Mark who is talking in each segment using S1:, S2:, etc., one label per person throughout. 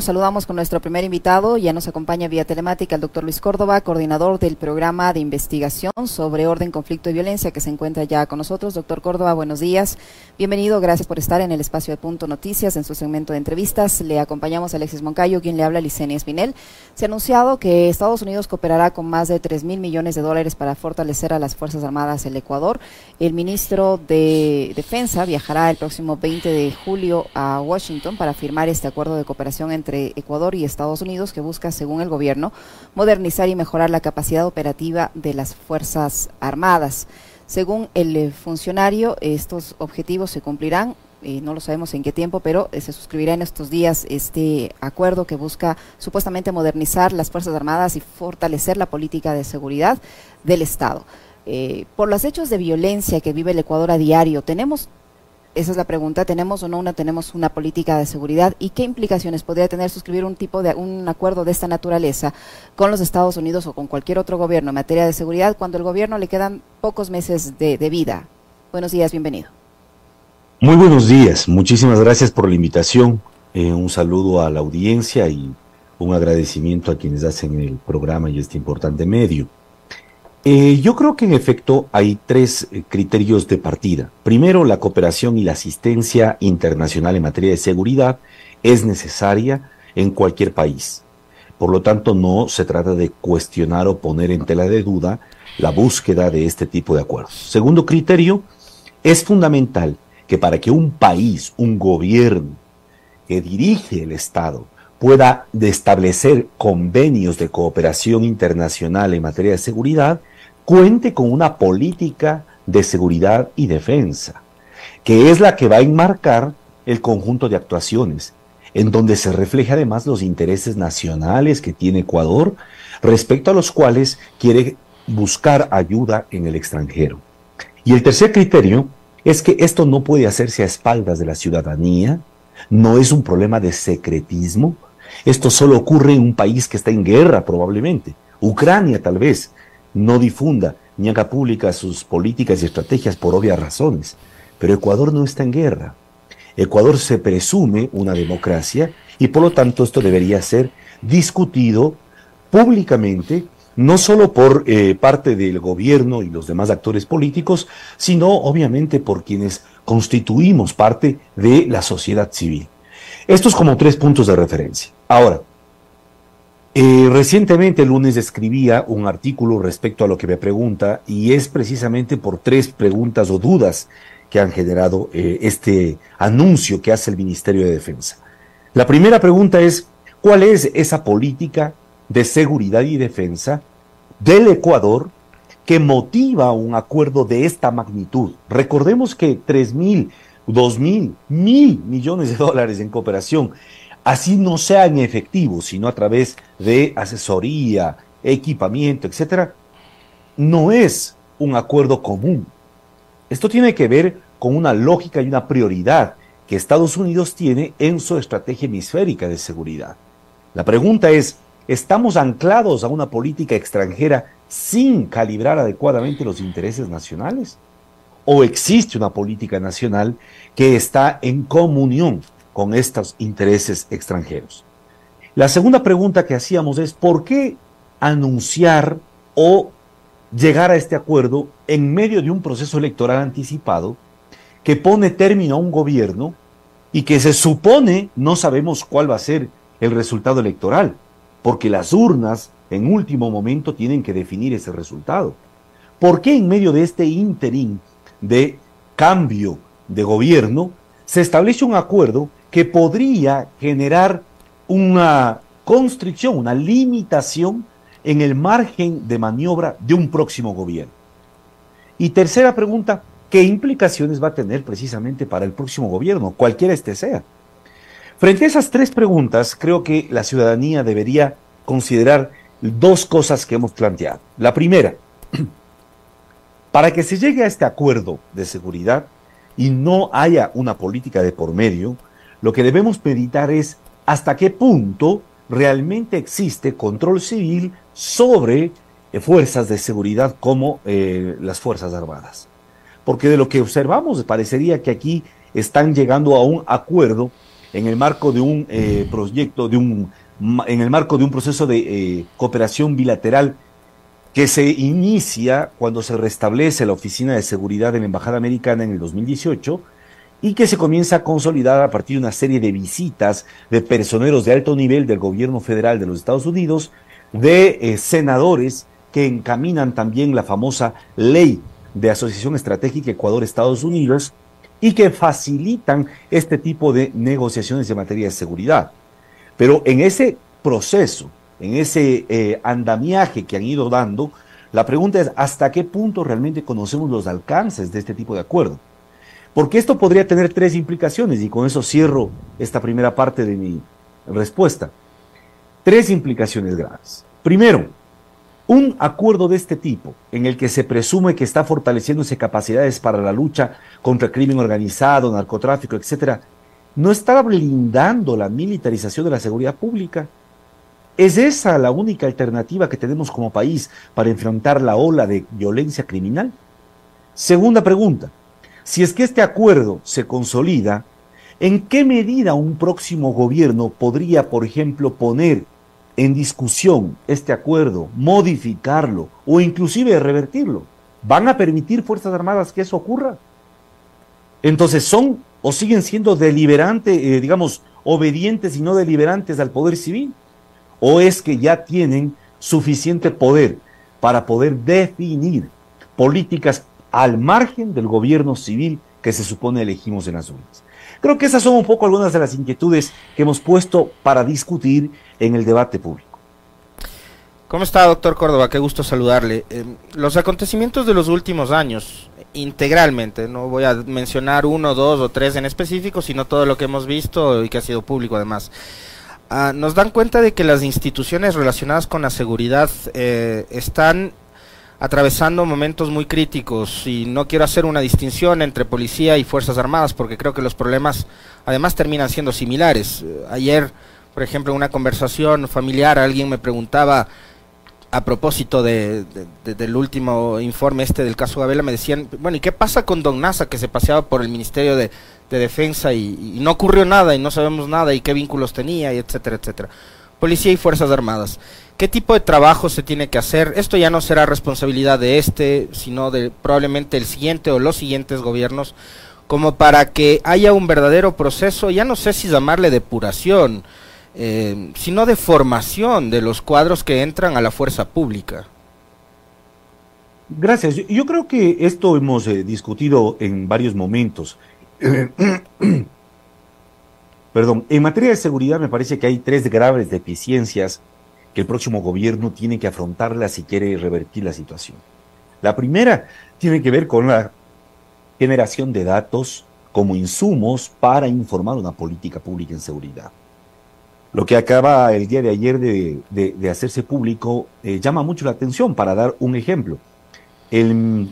S1: Saludamos con nuestro primer invitado, ya nos acompaña vía telemática el doctor Luis Córdoba, coordinador del programa de investigación sobre orden, conflicto y violencia que se encuentra ya con nosotros. Doctor Córdoba, buenos días. Bienvenido, gracias por estar en el espacio de Punto Noticias en su segmento de entrevistas. Le acompañamos a Alexis Moncayo, quien le habla Licenia Espinel. Se ha anunciado que Estados Unidos cooperará con más de 3 mil millones de dólares para fortalecer a las Fuerzas Armadas del Ecuador. El ministro de Defensa viajará el próximo 20 de julio a Washington para firmar este acuerdo de cooperación entre entre Ecuador y Estados Unidos que busca, según el gobierno, modernizar y mejorar la capacidad operativa de las Fuerzas Armadas. Según el eh, funcionario, estos objetivos se cumplirán eh, no lo sabemos en qué tiempo, pero eh, se suscribirá en estos días este acuerdo que busca supuestamente modernizar las Fuerzas Armadas y fortalecer la política de seguridad del Estado. por los hechos de violencia que vive el Ecuador a diario, ¿tenemos esa es la pregunta, ¿tenemos o no una, tenemos una política de seguridad y qué implicaciones podría tener suscribir un tipo de un acuerdo de esta naturaleza con los Estados Unidos o con cualquier otro gobierno en materia de seguridad cuando el gobierno le quedan pocos meses de, vida? Buenos días, bienvenido.
S2: Muy buenos días, muchísimas gracias por la invitación. Eh, un saludo a la audiencia y un agradecimiento a quienes hacen el programa y este importante medio. Eh, yo creo que en efecto hay tres eh, criterios de partida. Primero, la cooperación y la asistencia internacional en materia de seguridad es necesaria en cualquier país. Por lo tanto, no se trata de cuestionar o poner en tela de duda la búsqueda de este tipo de acuerdos. Segundo criterio, es fundamental que para que un país, un gobierno que dirige el Estado, pueda establecer convenios de cooperación internacional en materia de seguridad, cuente con una política de seguridad y defensa, que es la que va a enmarcar el conjunto de actuaciones, en donde se refleja además los intereses nacionales que tiene Ecuador, respecto a los cuales quiere buscar ayuda en el extranjero. Y el tercer criterio es que esto no puede hacerse a espaldas de la ciudadanía, no es un problema de secretismo, esto solo ocurre en un país que está en guerra probablemente, Ucrania tal vez, no difunda ni haga pública sus políticas y estrategias por obvias razones. Pero Ecuador no está en guerra. Ecuador se presume una democracia y por lo tanto esto debería ser discutido públicamente, no solo por eh, parte del gobierno y los demás actores políticos, sino obviamente por quienes constituimos parte de la sociedad civil. Estos como tres puntos de referencia. Ahora, eh, recientemente, el lunes, escribía un artículo respecto a lo que me pregunta y es precisamente por tres preguntas o dudas que han generado eh, este anuncio que hace el Ministerio de Defensa. La primera pregunta es, ¿cuál es esa política de seguridad y defensa del Ecuador que motiva un acuerdo de esta magnitud? Recordemos que tres mil, dos mil, mil millones de dólares en cooperación así no sea en sino a través de asesoría, equipamiento, etcétera, no es un acuerdo común. Esto tiene que ver con una lógica y una prioridad que Estados Unidos tiene en su estrategia hemisférica de seguridad. La pregunta es, ¿estamos anclados a una política extranjera sin calibrar adecuadamente los intereses nacionales? ¿O existe una política nacional que está en comunión con estos intereses extranjeros. La segunda pregunta que hacíamos es, ¿por qué anunciar o llegar a este acuerdo en medio de un proceso electoral anticipado que pone término a un gobierno y que se supone no sabemos cuál va a ser el resultado electoral, porque las urnas en último momento tienen que definir ese resultado. ¿Por qué en medio de este interín de cambio de gobierno se establece un acuerdo que podría generar una constricción, una limitación en el margen de maniobra de un próximo gobierno. Y tercera pregunta, ¿qué implicaciones va a tener precisamente para el próximo gobierno, cualquiera este sea? Frente a esas tres preguntas, creo que la ciudadanía debería considerar dos cosas que hemos planteado. La primera, para que se llegue a este acuerdo de seguridad y no haya una política de por medio, lo que debemos meditar es hasta qué punto realmente existe control civil sobre eh, fuerzas de seguridad como eh, las Fuerzas Armadas. Porque de lo que observamos parecería que aquí están llegando a un acuerdo en el marco de un eh, proyecto, de un, en el marco de un proceso de cooperación bilateral que se inicia cuando se restablece la Oficina de Seguridad de la Embajada Americana en el 2018 y que se comienza a consolidar a partir de una serie de visitas de personeros de alto nivel del gobierno federal de los Estados Unidos, de eh, senadores que encaminan también la famosa ley de Asociación Estratégica Ecuador-Estados Unidos y que facilitan este tipo de negociaciones en materia de seguridad. Pero en ese proceso, en ese eh, andamiaje que han ido dando, la pregunta es hasta qué punto realmente conocemos los alcances de este tipo de acuerdo. Porque esto podría tener tres implicaciones y con eso cierro esta primera parte de mi respuesta. Tres implicaciones graves. Primero, un acuerdo de este tipo, en el que se presume que está fortaleciéndose capacidades para la lucha contra el crimen organizado, narcotráfico, etcétera, no está blindando la militarización de la seguridad pública. ¿Es esa la única alternativa que tenemos como país para enfrentar la ola de violencia criminal? Segunda pregunta, si es que este acuerdo se consolida, ¿en qué medida un próximo gobierno podría, por ejemplo, poner en discusión este acuerdo, modificarlo o inclusive revertirlo? ¿Van a permitir Fuerzas Armadas que eso ocurra? Entonces, ¿son o siguen siendo deliberantes, eh, digamos, obedientes y no deliberantes al poder civil? ¿O es que ya tienen suficiente poder para poder definir políticas al margen del gobierno civil que se supone elegimos en las urnas. Creo que esas son un poco algunas de las inquietudes que hemos puesto para discutir en el debate público.
S3: ¿Cómo está, doctor Córdoba? Qué gusto saludarle. Eh, los acontecimientos de los últimos años, integralmente, no voy a mencionar uno, dos o tres en específico, sino todo lo que hemos visto y que ha sido público además, ah, nos dan cuenta de que las instituciones relacionadas con la seguridad eh, están atravesando momentos muy críticos y no quiero hacer una distinción entre policía y Fuerzas Armadas porque creo que los problemas además terminan siendo similares. Eh, ayer, por ejemplo, en una conversación familiar alguien me preguntaba a propósito de, del último informe este del caso Gabela, me decían, bueno, ¿y qué pasa con Don Nasa que se paseaba por el Ministerio de, Defensa y, y, no ocurrió nada y no sabemos nada y qué vínculos tenía y etcétera, etcétera? Policía y Fuerzas Armadas. ¿Qué tipo de trabajo se tiene que hacer? Esto ya no será responsabilidad de este, sino de probablemente el siguiente o los siguientes gobiernos, como para que haya un verdadero proceso, ya no sé si llamarle depuración, eh, sino de formación de los cuadros que entran a la fuerza pública.
S2: Gracias. Yo, creo que esto hemos eh, discutido en varios momentos. Perdón, en materia de seguridad me parece que hay tres graves deficiencias que el próximo gobierno tiene que afrontarla si quiere revertir la situación. La primera tiene que ver con la generación de datos como insumos para informar una política pública en seguridad. Lo que acaba el día de ayer de, hacerse público eh, llama mucho la atención. Para dar un ejemplo, el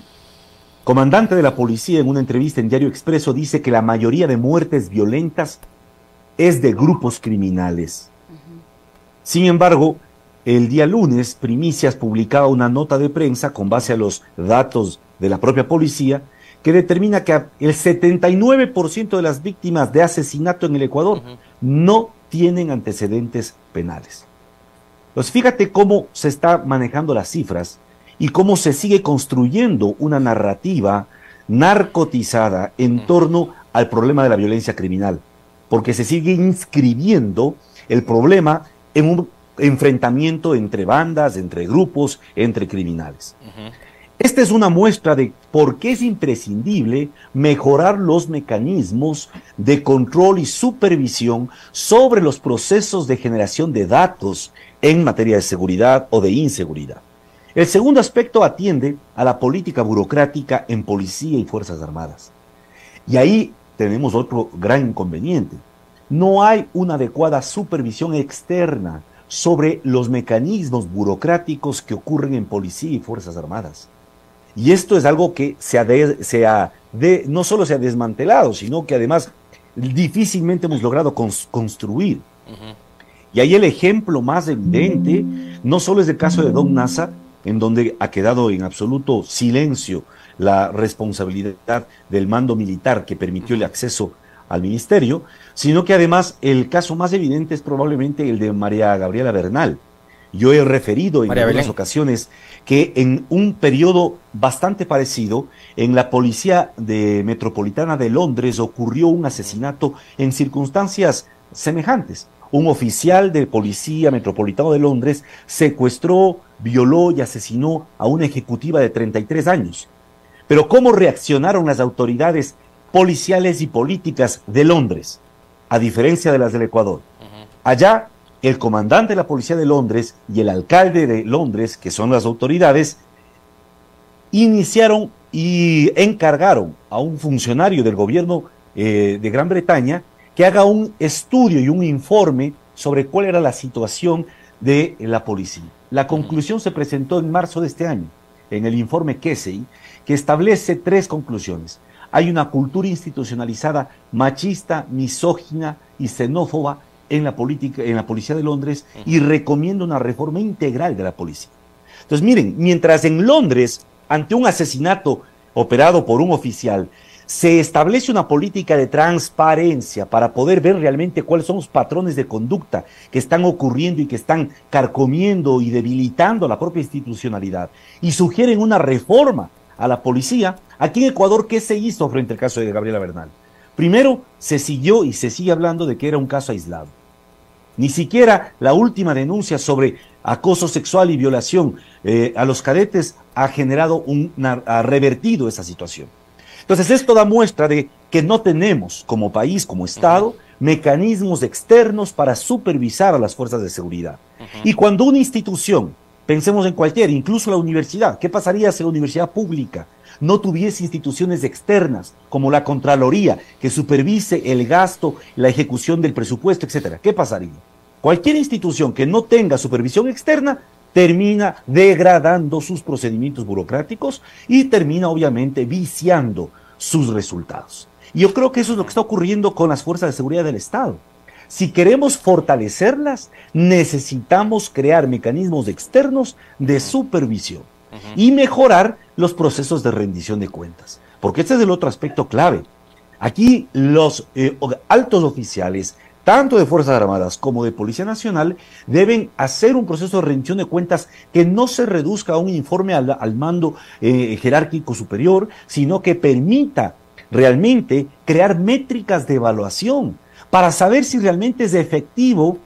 S2: comandante de la policía en una entrevista en Diario Expreso dice que la mayoría de muertes violentas es de grupos criminales. Sin embargo, el día lunes, Primicias publicaba una nota de prensa con base a los datos de la propia policía que determina que el 79% de las víctimas de asesinato en el Ecuador no tienen antecedentes penales. Pues fíjate cómo se está manejando las cifras y cómo se sigue construyendo una narrativa narcotizada en torno al problema de la violencia criminal, porque se sigue inscribiendo el problema en un enfrentamiento entre bandas, entre grupos, entre criminales. Esta es una muestra de por qué es imprescindible mejorar los mecanismos de control y supervisión sobre los procesos de generación de datos en materia de seguridad o de inseguridad. El segundo aspecto atiende a la política burocrática en policía y Fuerzas Armadas. Y ahí tenemos otro gran inconveniente. No hay una adecuada supervisión externa sobre los mecanismos burocráticos que ocurren en policía y Fuerzas Armadas. Y esto es algo que se ha de, no solo se ha desmantelado, sino que además difícilmente hemos logrado construir. Y ahí el ejemplo más evidente no solo es el caso de Don Nasa, en donde ha quedado en absoluto silencio la responsabilidad del mando militar que permitió el acceso al ministerio, sino que además el caso más evidente es probablemente el de María Gabriela Bernal. Yo he referido en algunas ocasiones que en un periodo bastante parecido, en la policía de metropolitana de Londres ocurrió un asesinato en circunstancias semejantes. Un oficial de policía metropolitano de Londres secuestró, violó y asesinó a una ejecutiva de 33 años. Pero ¿cómo reaccionaron las autoridades policiales y políticas de Londres? A diferencia de las del Ecuador. Allá el comandante de la policía de Londres y el alcalde de Londres, que son las autoridades, iniciaron y encargaron a un funcionario del gobierno eh, de Gran Bretaña que haga un estudio y un informe sobre cuál era la situación de la policía. La conclusión se presentó en marzo de este año, en el informe Kesey, que establece tres conclusiones. Hay una cultura institucionalizada machista, misógina y xenófoba en la política, en la policía de Londres y recomienda una reforma integral de la policía. Entonces, miren, mientras en Londres, ante un asesinato operado por un oficial, se establece una política de transparencia para poder ver realmente cuáles son los patrones de conducta que están ocurriendo y que están carcomiendo y debilitando la propia institucionalidad y sugieren una reforma a la policía. Aquí en Ecuador, ¿qué se hizo frente al caso de Gabriela Bernal? Primero, se siguió y se sigue hablando de que era un caso aislado. Ni siquiera la última denuncia sobre acoso sexual y violación eh, a los cadetes ha generado un, ha revertido esa situación. Entonces, esto da muestra de que no tenemos como país, como Estado, mecanismos externos para supervisar a las fuerzas de seguridad. Y cuando una institución, pensemos en cualquier, incluso la universidad, ¿qué pasaría si la universidad pública no tuviese instituciones externas como la Contraloría que supervise el gasto, la ejecución del presupuesto, etcétera? ¿Qué pasaría? Cualquier institución que no tenga supervisión externa termina degradando sus procedimientos burocráticos y termina obviamente viciando sus resultados. Y yo creo que eso es lo que está ocurriendo con las fuerzas de seguridad del Estado. Si queremos fortalecerlas, necesitamos crear mecanismos externos de supervisión y mejorar los procesos de rendición de cuentas. Porque este es el otro aspecto clave. Aquí los eh, altos oficiales, tanto de Fuerzas Armadas como de Policía Nacional, deben hacer un proceso de rendición de cuentas que no se reduzca a un informe al, mando eh, jerárquico superior, sino que permita realmente crear métricas de evaluación para saber si realmente es efectivo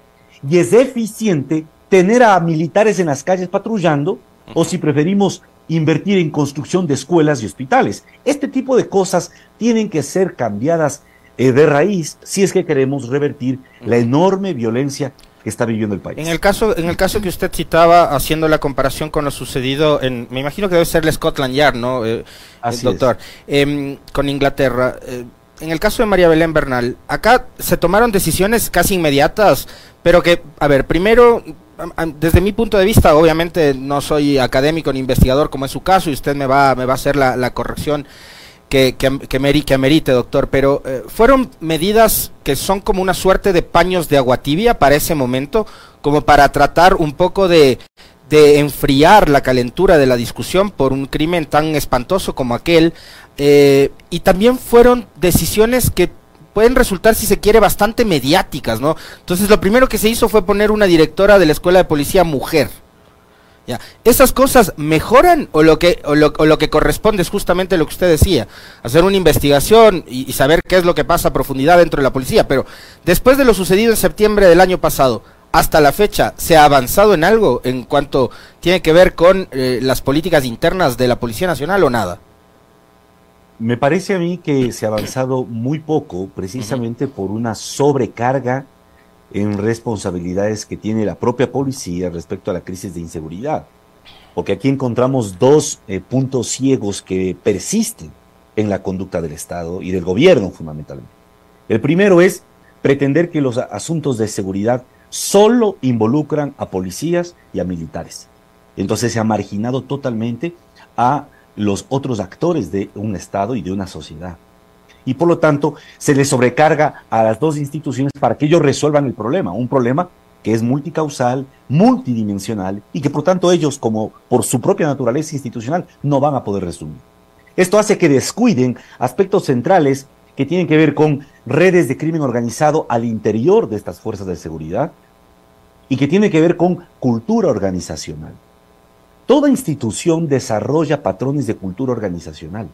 S2: y es eficiente tener a militares en las calles patrullando o si preferimos invertir en construcción de escuelas y hospitales. Este tipo de cosas tienen que ser cambiadas eh, de raíz si es que queremos revertir la enorme violencia que está viviendo el país.
S3: En el caso, en el caso que usted citaba, haciendo la comparación con lo sucedido en, me imagino que debe ser el Scotland Yard, ¿no, eh, doctor? Em, con Inglaterra. En el caso de María Belén Bernal, acá se tomaron decisiones casi inmediatas, pero que, a ver, primero desde mi punto de vista, obviamente no soy académico ni investigador como es su caso y usted me va, me va a hacer la, corrección que, amerite, doctor, pero eh, fueron medidas que son como una suerte de paños de agua tibia para ese momento, como para tratar un poco de, de enfriar la calentura de la discusión por un crimen tan espantoso como aquel, eh, y también fueron decisiones que pueden resultar, si se quiere, bastante mediáticas, ¿no? Entonces, lo primero que se hizo fue poner una directora de la escuela de policía mujer. ¿Ya? ¿Esas cosas mejoran o lo, que, o lo, que corresponde es justamente lo que usted decía? Hacer una investigación y, saber qué es lo que pasa a profundidad dentro de la policía. Pero después de lo sucedido en septiembre del año pasado, hasta la fecha, ¿se ha avanzado en algo en cuanto tiene que ver con eh, las políticas internas de la Policía Nacional o nada?
S2: Me parece a mí que se ha avanzado muy poco precisamente por una sobrecarga en responsabilidades que tiene la propia policía respecto a la crisis de inseguridad. Porque aquí encontramos dos eh, puntos ciegos que persisten en la conducta del Estado y del gobierno fundamentalmente. El primero es pretender que los asuntos de seguridad solo involucran a policías y a militares. Entonces se ha marginado totalmente a los otros actores de un Estado y de una sociedad. Y por lo tanto, se les sobrecarga a las dos instituciones para que ellos resuelvan el problema, un problema que es multicausal, multidimensional y que por tanto ellos, como por su propia naturaleza institucional, no van a poder resolver. Esto hace que descuiden aspectos centrales que tienen que ver con redes de crimen organizado al interior de estas fuerzas de seguridad y que tienen que ver con cultura organizacional. Toda institución desarrolla patrones de cultura organizacional.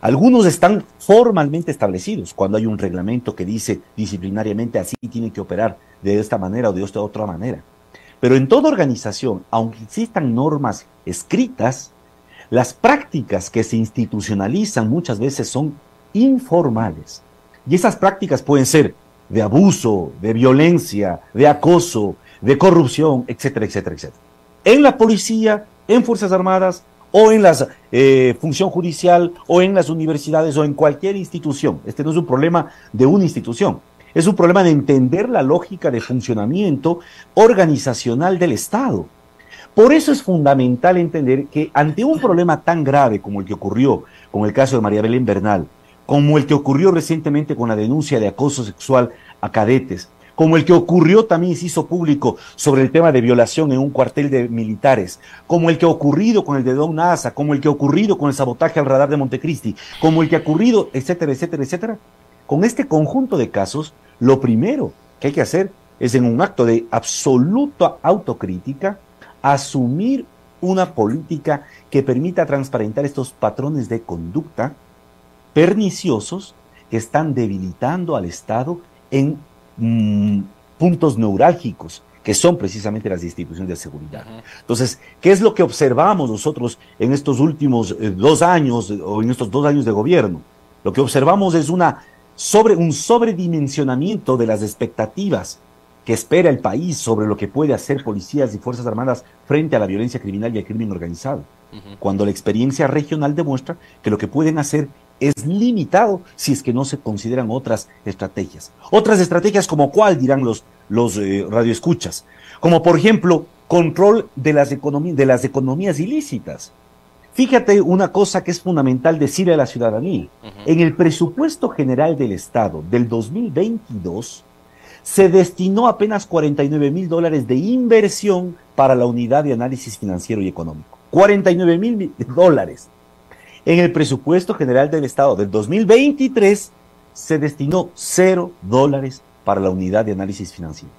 S2: Algunos están formalmente establecidos cuando hay un reglamento que dice disciplinariamente así tiene que operar de esta manera o de esta otra manera. Pero en toda organización, aunque existan normas escritas, las prácticas que se institucionalizan muchas veces son informales. Y esas prácticas pueden ser de abuso, de violencia, de acoso, de corrupción, etcétera, etcétera, etcétera. En la policía, en Fuerzas Armadas, o en la eh, función judicial, o en las universidades, o en cualquier institución. Este no es un problema de una institución, es un problema de entender la lógica de funcionamiento organizacional del Estado. Por eso es fundamental entender que ante un problema tan grave como el que ocurrió con el caso de María Belén Bernal, como el que ocurrió recientemente con la denuncia de acoso sexual a cadetes, como el que ocurrió también se hizo público sobre el tema de violación en un cuartel de militares, como el que ha ocurrido con el de Don Nasa, como el que ha ocurrido con el sabotaje al radar de Montecristi, como el que ha ocurrido, etcétera, etcétera, etcétera. Con este conjunto de casos, lo primero que hay que hacer es en un acto de absoluta autocrítica, asumir una política que permita transparentar estos patrones de conducta perniciosos que están debilitando al Estado en Mm, puntos neurálgicos que son precisamente las instituciones de seguridad. Entonces, ¿qué es lo que observamos nosotros en estos últimos eh, dos años o en estos dos años de gobierno? Lo que observamos es una sobre, un sobredimensionamiento de las expectativas que espera el país sobre lo que puede hacer policías y fuerzas armadas frente a la violencia criminal y al crimen organizado. Cuando la experiencia regional demuestra que lo que pueden hacer es limitado si es que no se consideran otras estrategias. Otras estrategias como cuál dirán los, los eh, radioescuchas, como por ejemplo control de las, de las economías ilícitas. Fíjate una cosa que es fundamental decirle a la ciudadanía. En el presupuesto general del Estado del 2022 se destinó apenas 49 mil dólares de inversión para la unidad de análisis financiero y económico. 49 mil dólares. En el presupuesto general del Estado del 2023 se destinó cero dólares para la unidad de análisis financiero.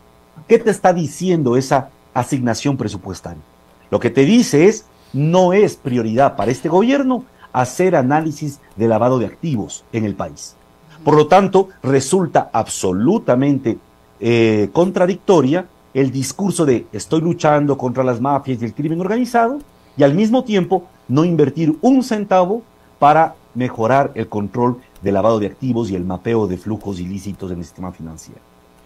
S2: ¿Qué te está diciendo esa asignación presupuestaria? Lo que te dice es, no es prioridad para este gobierno hacer análisis de lavado de activos en el país. Por lo tanto, resulta absolutamente eh, contradictoria el discurso de estoy luchando contra las mafias y el crimen organizado y al mismo tiempo no invertir un centavo para mejorar el control de lavado de activos y el mapeo de flujos ilícitos en el sistema financiero.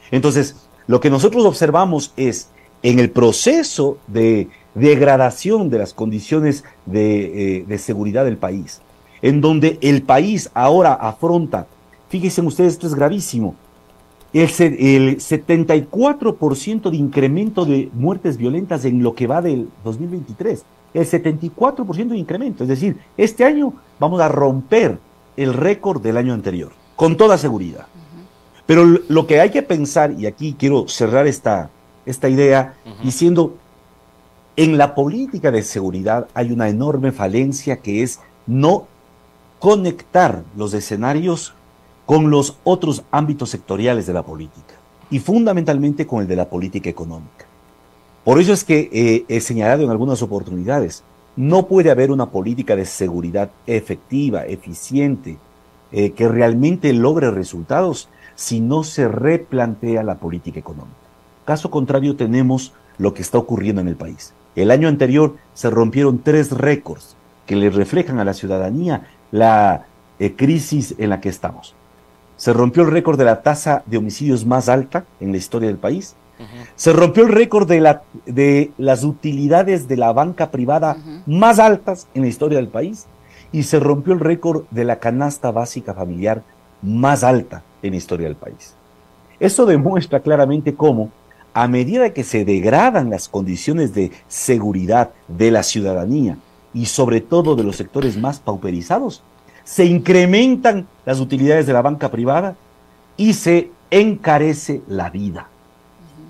S2: Entonces, lo que nosotros observamos es en el proceso de degradación de las condiciones de, eh, seguridad del país, en donde el país ahora afronta, fíjense ustedes, esto es gravísimo, el, el 74% de incremento de muertes violentas en lo que va del 2023 el 74% de incremento. Es decir, este año vamos a romper el récord del año anterior, con toda seguridad. Pero lo que hay que pensar, y aquí quiero cerrar esta, esta idea, diciendo, en la política de seguridad hay una enorme falencia que es no conectar los escenarios con los otros ámbitos sectoriales de la política, y fundamentalmente con el de la política económica. Por eso es que eh, he señalado en algunas oportunidades, no puede haber una política de seguridad efectiva, eficiente, eh, que realmente logre resultados si no se replantea la política económica. Caso contrario, tenemos lo que está ocurriendo en el país. El año anterior se rompieron tres récords que le reflejan a la ciudadanía la eh, crisis en la que estamos. Se rompió el récord de la tasa de homicidios más alta en la historia del país, se rompió el récord de, la, de las utilidades de la banca privada más altas en la historia del país y se rompió el récord de la canasta básica familiar más alta en la historia del país. Eso demuestra claramente cómo, a medida que se degradan las condiciones de seguridad de la ciudadanía y sobre todo de los sectores más pauperizados, se incrementan las utilidades de la banca privada y se encarece la vida.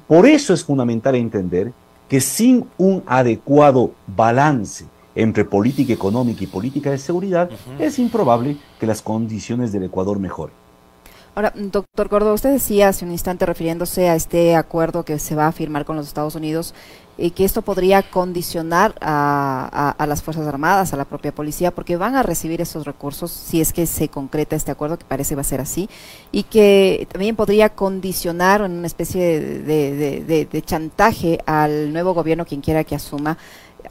S2: Por eso es fundamental entender que sin un adecuado balance entre política económica y política de seguridad, es improbable que las condiciones del Ecuador mejoren.
S1: Ahora, doctor Córdoba, usted decía hace un instante refiriéndose a este acuerdo que se va a firmar con los Estados Unidos, eh, que esto podría condicionar a, las Fuerzas Armadas, a la propia policía, porque van a recibir esos recursos si es que se concreta este acuerdo, que parece va a ser así, y que también podría condicionar en una especie de, de, de chantaje al nuevo gobierno, quien quiera que asuma,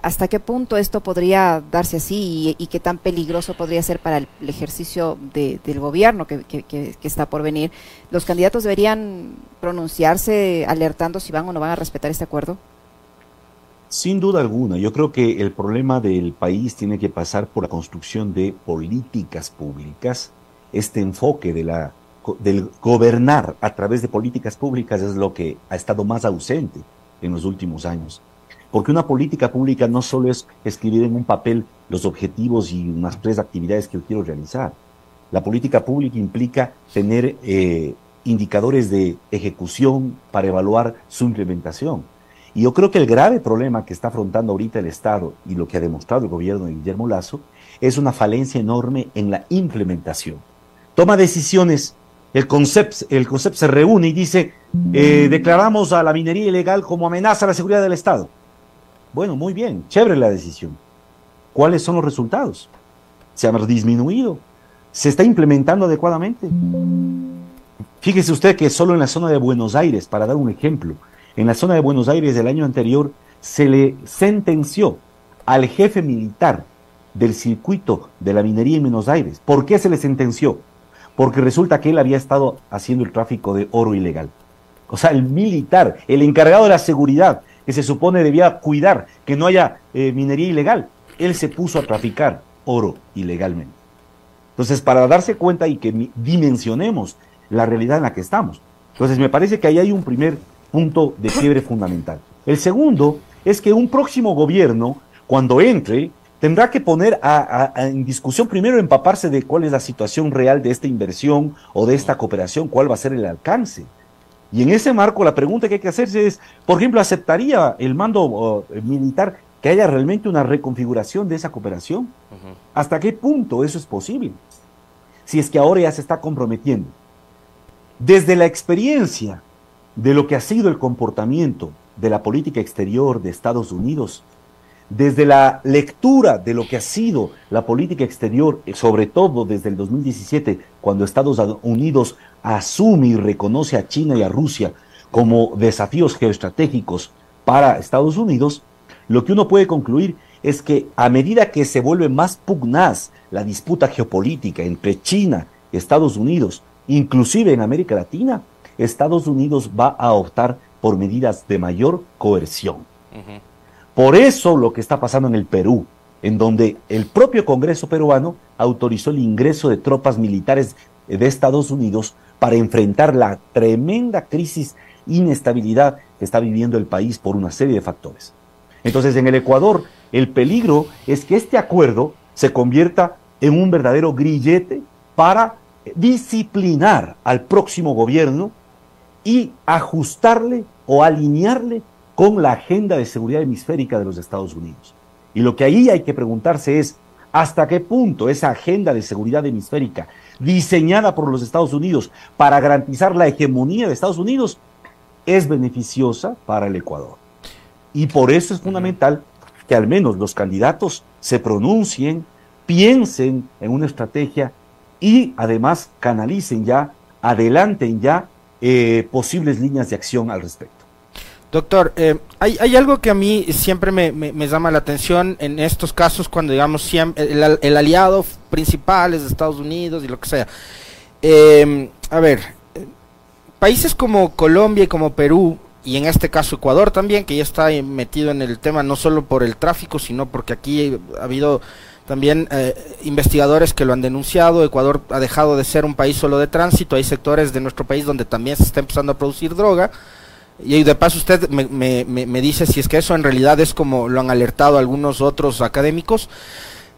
S1: ¿Hasta qué punto esto podría darse así y, qué tan peligroso podría ser para el, ejercicio del gobierno que, está por venir? ¿Los candidatos deberían pronunciarse alertando si van o no van a respetar este acuerdo?
S2: Sin duda alguna, yo creo que el problema del país tiene que pasar por la construcción de políticas públicas. Este enfoque de la, del gobernar a través de políticas públicas es lo que ha estado más ausente en los últimos años. Porque una política pública no solo es escribir en un papel los objetivos y unas tres actividades que yo quiero realizar. La política pública implica tener eh, indicadores de ejecución para evaluar su implementación. Y yo creo que el grave problema que está afrontando ahorita el Estado y lo que ha demostrado el gobierno de Guillermo Lazo es una falencia enorme en la implementación. Toma decisiones, el CONCEP, el concept se reúne y dice, eh, declaramos a la minería ilegal como amenaza a la seguridad del Estado. Bueno, muy bien, chévere la decisión. ¿Cuáles son los resultados? ¿Se ha disminuido? ¿Se está implementando adecuadamente? Fíjese usted que solo en la zona de Buenos Aires, para dar un ejemplo, en la zona de Buenos Aires del año anterior se le sentenció al jefe militar del circuito de la minería en Buenos Aires. ¿Por qué se le sentenció? Porque resulta que él había estado haciendo el tráfico de oro ilegal. O sea, el militar, el encargado de la seguridad, que se supone debía cuidar que no haya eh, minería ilegal. Él se puso a traficar oro ilegalmente. Entonces, para darse cuenta y que dimensionemos la realidad en la que estamos. Entonces, me parece que ahí hay un primer punto de quiebre fundamental. El segundo es que un próximo gobierno, cuando entre, tendrá que poner en discusión primero empaparse de cuál es la situación real de esta inversión o de esta cooperación, cuál va a ser el alcance. Y en ese marco la pregunta que hay que hacerse es, por ejemplo, ¿aceptaría el mando militar que haya realmente una reconfiguración de esa cooperación? ¿Hasta qué punto eso es posible? Si es que ahora ya se está comprometiendo. Desde la experiencia de lo que ha sido el comportamiento de la política exterior de Estados Unidos, desde la lectura de lo que ha sido la política exterior, sobre todo desde el 2017, cuando Estados Unidos asume y reconoce a China y a Rusia como desafíos geoestratégicos para Estados Unidos, lo que uno puede concluir es que a medida que se vuelve más pugnaz la disputa geopolítica entre China y Estados Unidos, inclusive en América Latina, Estados Unidos va a optar por medidas de mayor coerción. Por eso lo que está pasando en el Perú, en donde el propio Congreso peruano autorizó el ingreso de tropas militares de Estados Unidos para enfrentar la tremenda crisis, inestabilidad que está viviendo el país por una serie de factores. Entonces, en el Ecuador, el peligro es que este acuerdo se convierta en un verdadero grillete para disciplinar al próximo gobierno y ajustarle o alinearle con la agenda de seguridad hemisférica de los Estados Unidos. Y lo que ahí hay que preguntarse es, ¿hasta qué punto esa agenda de seguridad hemisférica diseñada por los Estados Unidos para garantizar la hegemonía de Estados Unidos es beneficiosa para el Ecuador? Y por eso es fundamental que al menos los candidatos se pronuncien, piensen en una estrategia y además canalicen ya, adelanten ya eh, posibles líneas de acción al respecto.
S3: Doctor, eh, hay, algo que a mí siempre me, llama la atención en estos casos cuando, digamos, el, aliado principal es Estados Unidos y lo que sea. Em, a ver, países como Colombia y como Perú, y en este caso Ecuador también, que ya está metido en el tema no solo por el tráfico, sino porque aquí ha habido también eh, investigadores que lo han denunciado. Ecuador ha dejado de ser un país solo de tránsito, hay sectores de nuestro país donde también se está empezando a producir droga. Y de paso usted me, me, me, dice si es que eso en realidad es como lo han alertado algunos otros académicos.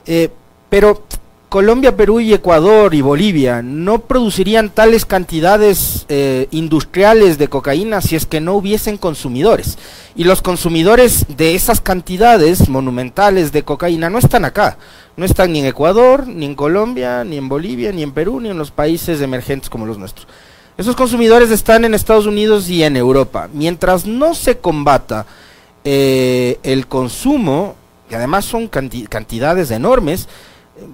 S3: Eh, pero Colombia, Perú y Ecuador y Bolivia no producirían tales cantidades eh, industriales de cocaína si es que no hubiesen consumidores. Y los consumidores de esas cantidades monumentales de cocaína no están acá. No están ni en Ecuador, ni en Colombia, ni en Bolivia, ni en Perú, ni en los países emergentes como los nuestros. Esos consumidores están en Estados Unidos y en Europa. Mientras no se combata eh, el consumo, y además son cantidades enormes,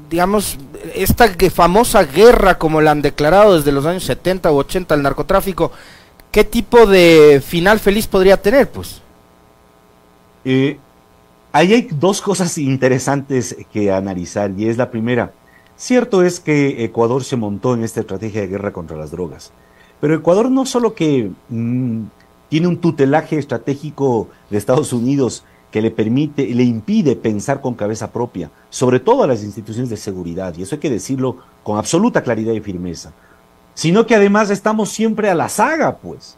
S3: digamos, esta famosa guerra como la han declarado desde los años 70 u 80 el narcotráfico, ¿qué tipo de final feliz podría tener? Pues.
S2: Eh, ahí hay dos cosas interesantes que analizar y es la primera. Cierto es que Ecuador se montó en esta estrategia de guerra contra las drogas, pero Ecuador no solo que mm, tiene un tutelaje estratégico de Estados Unidos que le permite, le impide pensar con cabeza propia, sobre todo a las instituciones de seguridad, y eso hay que decirlo con absoluta claridad y firmeza, sino que además estamos siempre a la saga, pues.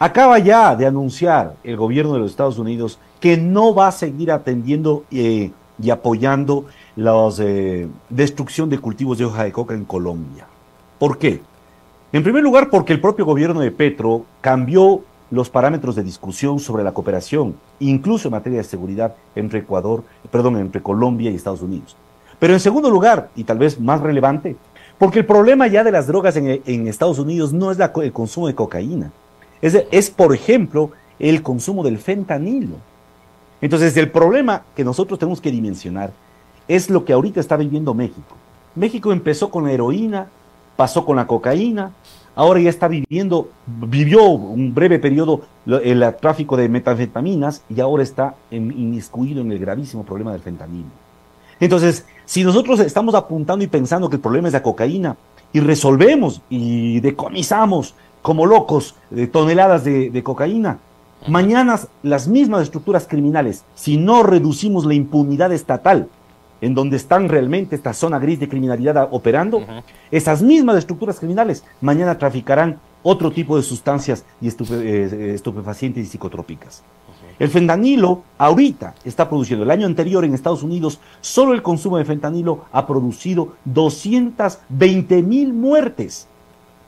S2: Acaba ya de anunciar el gobierno de los Estados Unidos que no va a seguir atendiendo eh, y apoyando la eh, destrucción de cultivos de hoja de coca en Colombia. ¿Por qué? En primer lugar, porque el propio gobierno de Petro cambió los parámetros de discusión sobre la cooperación, incluso en materia de seguridad entre Ecuador, perdón, entre Colombia y Estados Unidos. Pero en segundo lugar, y tal vez más relevante, porque el problema ya de las drogas en, Estados Unidos no es el consumo de cocaína, es, es, por ejemplo, el consumo del fentanilo. Entonces, el problema que nosotros tenemos que dimensionar es lo que ahorita está viviendo México. México empezó con la heroína, pasó con la cocaína, ahora ya está viviendo, vivió un breve periodo el tráfico de metanfetaminas y ahora está inmiscuido en el gravísimo problema del fentanilo. Entonces, si nosotros estamos apuntando y pensando que el problema es la cocaína y resolvemos y decomisamos como locos de toneladas de cocaína, mañana las mismas estructuras criminales, si no reducimos la impunidad estatal en donde están realmente esta zona gris de criminalidad operando, esas mismas estructuras criminales mañana traficarán otro tipo de sustancias y eh, estupefacientes y psicotrópicas. El fentanilo ahorita está produciendo, el año anterior en Estados Unidos, solo el consumo de fentanilo ha producido 220 mil muertes.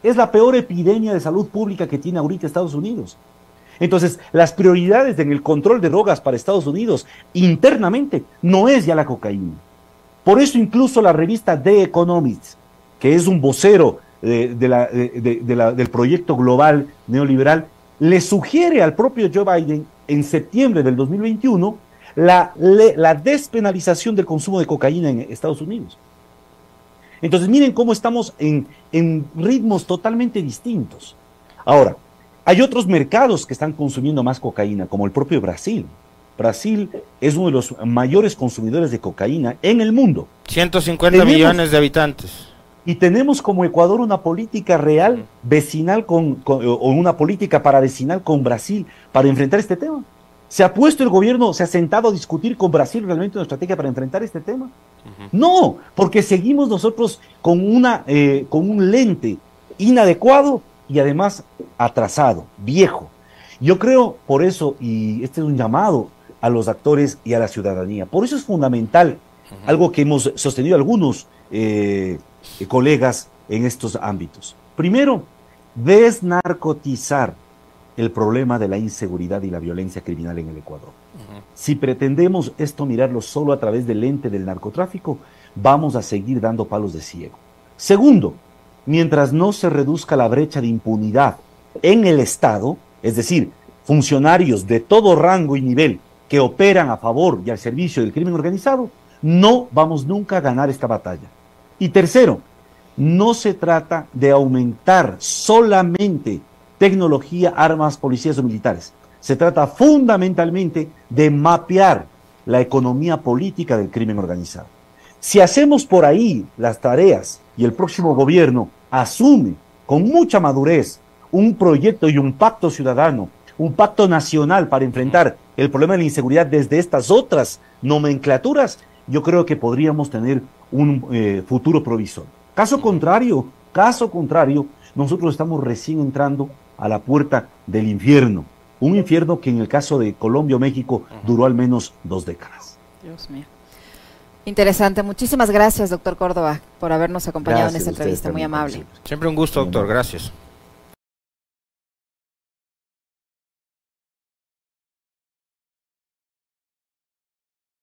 S2: Es la peor epidemia de salud pública que tiene ahorita Estados Unidos. Entonces, las prioridades en el control de drogas para Estados Unidos internamente no es ya la cocaína. Por eso incluso la revista The Economist, que es un vocero del proyecto global neoliberal, le sugiere al propio Joe Biden en septiembre del 2021 la, despenalización del consumo de cocaína en Estados Unidos. Entonces miren cómo estamos en ritmos totalmente distintos. Ahora, hay otros mercados que están consumiendo más cocaína, como el propio Brasil. Brasil es uno de los mayores consumidores de cocaína en el mundo.
S3: 150 millones de habitantes.
S2: Y tenemos como Ecuador una política real vecinal con, o una política para vecinal con Brasil para enfrentar este tema. ¿Se ha puesto el gobierno, se ha sentado a discutir con Brasil realmente una estrategia para enfrentar este tema? No, porque seguimos nosotros con, una, eh, con un lente inadecuado y además atrasado, viejo. Yo creo por eso, y este es un llamado a los actores y a la ciudadanía, por eso es fundamental algo que hemos sostenido algunos eh, colegas en estos ámbitos. Primero, desnarcotizar el problema de la inseguridad y la violencia criminal en el Ecuador. Si pretendemos esto mirarlo solo a través del lente del narcotráfico, vamos a seguir dando palos de ciego. Segundo, mientras no se reduzca la brecha de impunidad en el Estado, es decir, funcionarios de todo rango y nivel que operan a favor y al servicio del crimen organizado, no vamos nunca a ganar esta batalla. Y tercero, no se trata de aumentar solamente tecnología, armas, policías o militares. Se trata fundamentalmente de mapear la economía política del crimen organizado. Si hacemos por ahí las tareas y el próximo gobierno asume con mucha madurez un proyecto y un pacto ciudadano, un pacto nacional para enfrentar el problema de la inseguridad desde estas otras nomenclaturas, yo creo que podríamos tener un eh, futuro provisor. Caso contrario, caso contrario, nosotros estamos recién entrando a la puerta del infierno, un infierno que en el caso de Colombia o México duró al menos dos décadas. Dios mío.
S1: Interesante. Muchísimas gracias, doctor Córdoba, por habernos acompañado en esta entrevista. Muy amable.
S3: Siempre un gusto, doctor. Gracias.